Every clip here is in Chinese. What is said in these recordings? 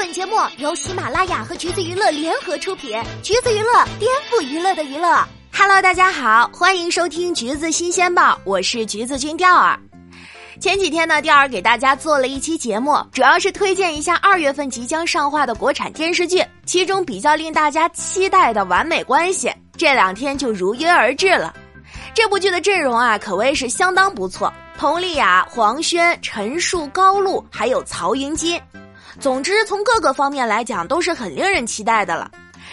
本节目由喜马拉雅和橘子娱乐联合出品，橘子娱乐颠覆娱乐的娱乐。Hello，大家好，欢迎收听橘子新鲜报，我是橘子君钓儿。前几天呢，钓儿给大家做了一期节目，主要是推荐一下二月份即将上画的国产电视剧，其中比较令大家期待的《完美关系》，这两天就如约而至了。这部剧的阵容啊，可谓是相当不错，佟丽娅、黄轩、陈数、高露，还有曹云金。总之，从各个方面来讲，都是很令人期待的了。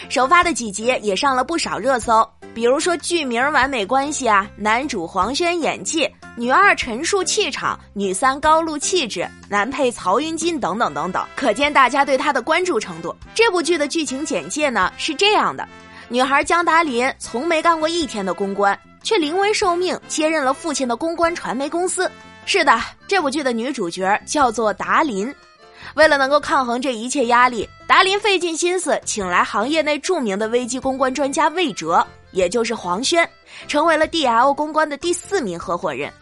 首发的几集也上了不少热搜，比如说剧名《完美关系》啊，男主黄轩演技，女二陈数气场，女三高露气质，男配曹云金等等等等，可见大家对他的关注程度。这部剧的剧情简介呢是这样的：女孩江达林从没干过一天的公关，却临危受命接任了父亲的公关传媒公司。是的，这部剧的女主角叫做达林。为了能够抗衡这一切压力，达林费尽心思请来行业内著名的危机公关专家魏哲，也就是黄轩，成为了 D L 公关的第四名合伙人。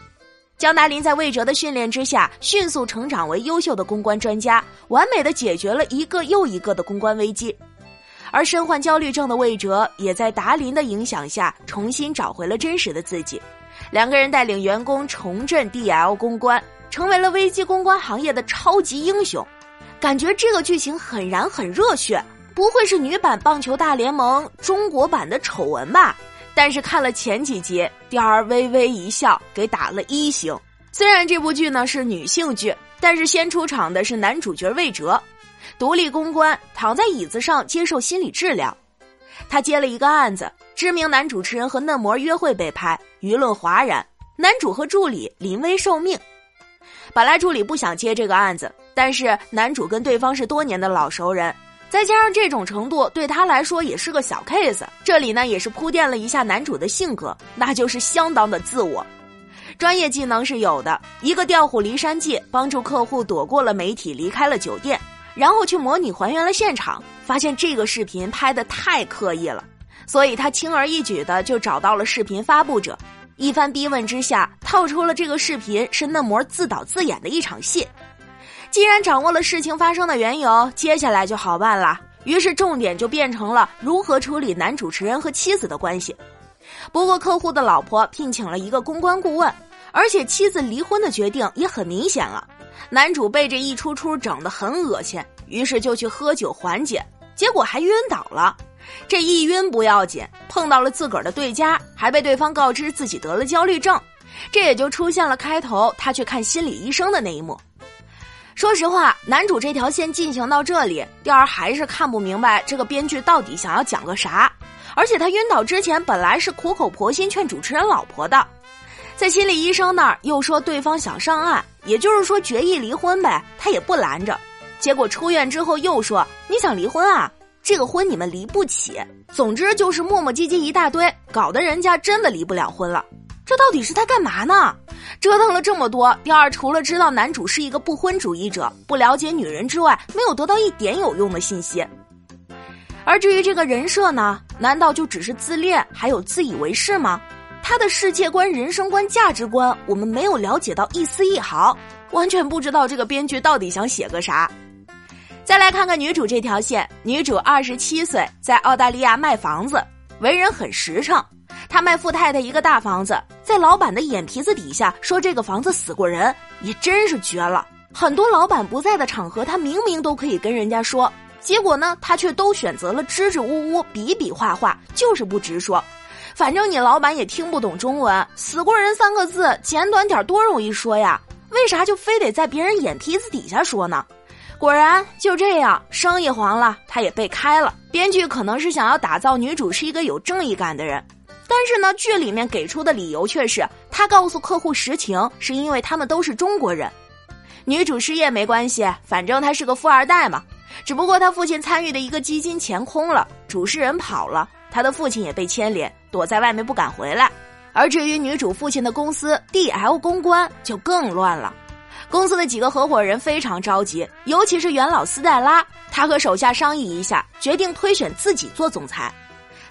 江达林在魏哲的训练之下，迅速成长为优秀的公关专家，完美的解决了一个又一个的公关危机。而身患焦虑症的魏哲，也在达林的影响下，重新找回了真实的自己。两个人带领员工重振 D L 公关，成为了危机公关行业的超级英雄。感觉这个剧情很燃很热血，不会是女版棒球大联盟中国版的丑闻吧？但是看了前几集，雕儿微微一笑，给打了一星。虽然这部剧呢是女性剧，但是先出场的是男主角魏哲，独立公关，躺在椅子上接受心理治疗。他接了一个案子，知名男主持人和嫩模约会被拍，舆论哗然，男主和助理临危受命。本来助理不想接这个案子。但是男主跟对方是多年的老熟人，再加上这种程度对他来说也是个小 case。这里呢也是铺垫了一下男主的性格，那就是相当的自我。专业技能是有的，一个调虎离山计，帮助客户躲过了媒体，离开了酒店，然后去模拟还原了现场，发现这个视频拍的太刻意了，所以他轻而易举的就找到了视频发布者，一番逼问之下，套出了这个视频是嫩模自导自演的一场戏。既然掌握了事情发生的缘由，接下来就好办了。于是重点就变成了如何处理男主持人和妻子的关系。不过客户的老婆聘请了一个公关顾问，而且妻子离婚的决定也很明显了。男主被这一出出整得很恶心，于是就去喝酒缓解，结果还晕倒了。这一晕不要紧，碰到了自个儿的对家，还被对方告知自己得了焦虑症，这也就出现了开头他去看心理医生的那一幕。说实话，男主这条线进行到这里，钓儿还是看不明白这个编剧到底想要讲个啥。而且他晕倒之前本来是苦口婆心劝主持人老婆的，在心理医生那儿又说对方想上岸，也就是说决意离婚呗，他也不拦着。结果出院之后又说你想离婚啊，这个婚你们离不起。总之就是磨磨唧唧一大堆，搞得人家真的离不了婚了。这到底是他干嘛呢？折腾了这么多，第二除了知道男主是一个不婚主义者，不了解女人之外，没有得到一点有用的信息。而至于这个人设呢，难道就只是自恋还有自以为是吗？他的世界观、人生观、价值观，我们没有了解到一丝一毫，完全不知道这个编剧到底想写个啥。再来看看女主这条线，女主二十七岁，在澳大利亚卖房子，为人很实诚。她卖富太太一个大房子，在老板的眼皮子底下说这个房子死过人，也真是绝了。很多老板不在的场合，他明明都可以跟人家说，结果呢，他却都选择了支支吾吾、比比划划，就是不直说。反正你老板也听不懂中文，死过人三个字简短点多容易说呀，为啥就非得在别人眼皮子底下说呢？果然就这样，生意黄了，他也被开了。编剧可能是想要打造女主是一个有正义感的人。但是呢，剧里面给出的理由却是他告诉客户实情，是因为他们都是中国人。女主失业没关系，反正他是个富二代嘛。只不过他父亲参与的一个基金钱空了，主事人跑了，他的父亲也被牵连，躲在外面不敢回来。而至于女主父亲的公司 D L 公关就更乱了，公司的几个合伙人非常着急，尤其是元老斯黛拉，他和手下商议一下，决定推选自己做总裁。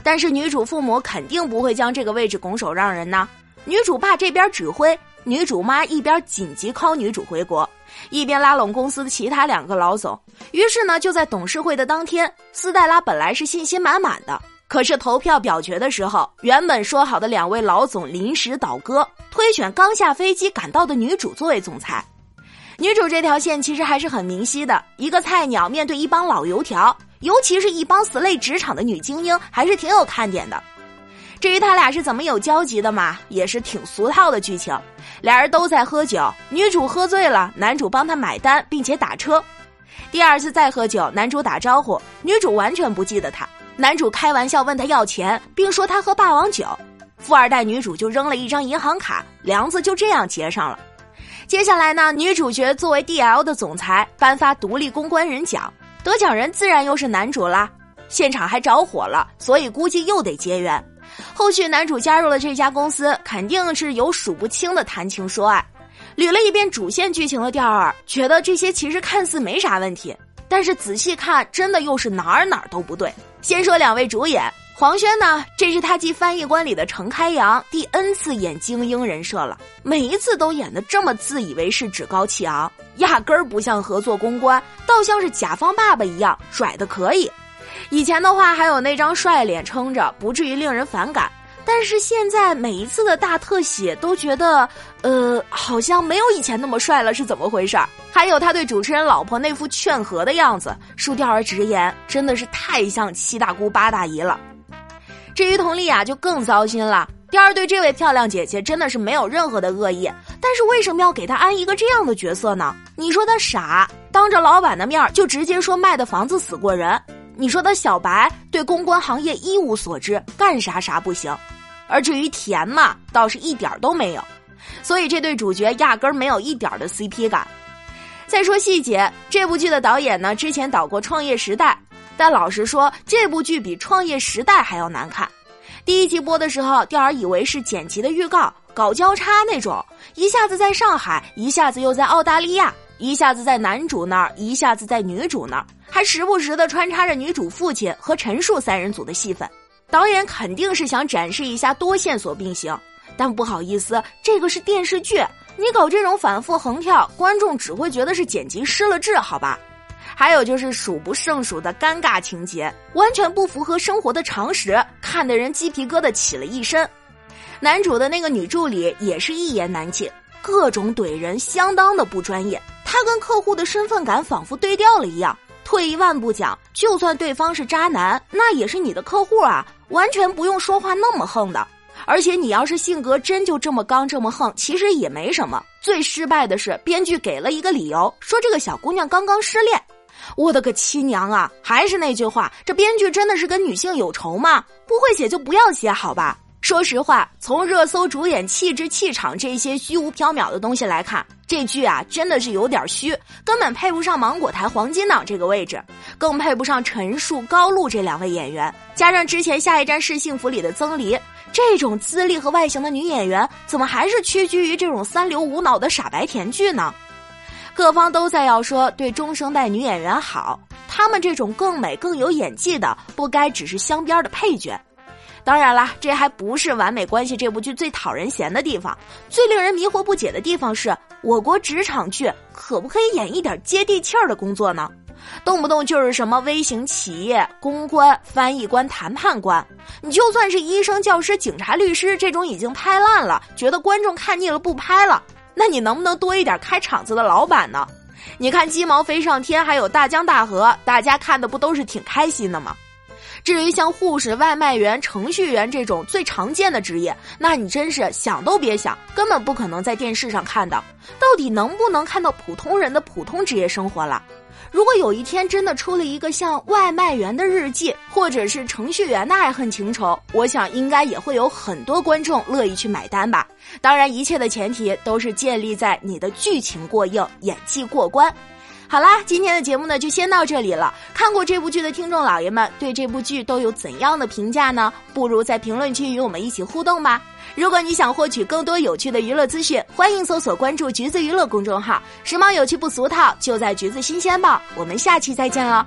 但是女主父母肯定不会将这个位置拱手让人呐。女主爸这边指挥，女主妈一边紧急 call 女主回国，一边拉拢公司的其他两个老总。于是呢，就在董事会的当天，斯黛拉本来是信心满满的，可是投票表决的时候，原本说好的两位老总临时倒戈，推选刚下飞机赶到的女主作为总裁。女主这条线其实还是很明晰的，一个菜鸟面对一帮老油条，尤其是一帮死累职场的女精英，还是挺有看点的。至于他俩是怎么有交集的嘛，也是挺俗套的剧情。俩人都在喝酒，女主喝醉了，男主帮她买单，并且打车。第二次再喝酒，男主打招呼，女主完全不记得他。男主开玩笑问他要钱，并说他喝霸王酒。富二代女主就扔了一张银行卡，梁子就这样结上了。接下来呢，女主角作为 D L 的总裁颁发独立公关人奖，得奖人自然又是男主啦。现场还着火了，所以估计又得结缘。后续男主加入了这家公司，肯定是有数不清的谈情说爱。捋了一遍主线剧情的调儿，觉得这些其实看似没啥问题，但是仔细看，真的又是哪儿哪儿都不对。先说两位主演。黄轩呢？这是他继翻译官里的程开阳第 N 次演精英人设了，每一次都演得这么自以为是、趾高气昂，压根儿不像合作公关，倒像是甲方爸爸一样拽的可以。以前的话还有那张帅脸撑着，不至于令人反感，但是现在每一次的大特写都觉得，呃，好像没有以前那么帅了，是怎么回事？还有他对主持人老婆那副劝和的样子，恕调儿直言，真的是太像七大姑八大姨了。至于佟丽娅就更糟心了。第二对这位漂亮姐姐真的是没有任何的恶意，但是为什么要给她安一个这样的角色呢？你说她傻，当着老板的面就直接说卖的房子死过人；你说她小白，对公关行业一无所知，干啥啥不行。而至于甜嘛，倒是一点都没有。所以这对主角压根儿没有一点的 CP 感。再说细节，这部剧的导演呢，之前导过《创业时代》。但老实说，这部剧比《创业时代》还要难看。第一集播的时候，钓儿以为是剪辑的预告，搞交叉那种，一下子在上海，一下子又在澳大利亚，一下子在男主那儿，一下子在女主那儿，还时不时的穿插着女主父亲和陈数三人组的戏份。导演肯定是想展示一下多线索并行，但不好意思，这个是电视剧，你搞这种反复横跳，观众只会觉得是剪辑失了智，好吧？还有就是数不胜数的尴尬情节，完全不符合生活的常识，看得人鸡皮疙瘩起了一身。男主的那个女助理也是一言难尽，各种怼人，相当的不专业。他跟客户的身份感仿佛对调了一样。退一万步讲，就算对方是渣男，那也是你的客户啊，完全不用说话那么横的。而且你要是性格真就这么刚这么横，其实也没什么。最失败的是编剧给了一个理由，说这个小姑娘刚刚失恋。我的个亲娘啊！还是那句话，这编剧真的是跟女性有仇吗？不会写就不要写，好吧？说实话，从热搜、主演、气质、气场这些虚无缥缈的东西来看，这剧啊真的是有点虚，根本配不上芒果台黄金档这个位置，更配不上陈数、高露这两位演员。加上之前《下一站是幸福》里的曾黎，这种资历和外形的女演员，怎么还是屈居于这种三流无脑的傻白甜剧呢？各方都在要说对中生代女演员好，她们这种更美更有演技的，不该只是镶边的配角。当然啦，这还不是《完美关系》这部剧最讨人嫌的地方，最令人迷惑不解的地方是，我国职场剧可不可以演一点接地气儿的工作呢？动不动就是什么微型企业、公关、翻译官、谈判官，你就算是医生、教师、警察、律师这种已经拍烂了，觉得观众看腻了不拍了。那你能不能多一点开场子的老板呢？你看鸡毛飞上天，还有大江大河，大家看的不都是挺开心的吗？至于像护士、外卖员、程序员这种最常见的职业，那你真是想都别想，根本不可能在电视上看到。到底能不能看到普通人的普通职业生活了？如果有一天真的出了一个像外卖员的日记，或者是程序员的爱恨情仇，我想应该也会有很多观众乐意去买单吧。当然，一切的前提都是建立在你的剧情过硬、演技过关。好啦，今天的节目呢就先到这里了。看过这部剧的听众老爷们对这部剧都有怎样的评价呢？不如在评论区与我们一起互动吧。如果你想获取更多有趣的娱乐资讯，欢迎搜索关注“橘子娱乐”公众号，时髦有趣不俗套，就在“橘子新鲜报”。我们下期再见了。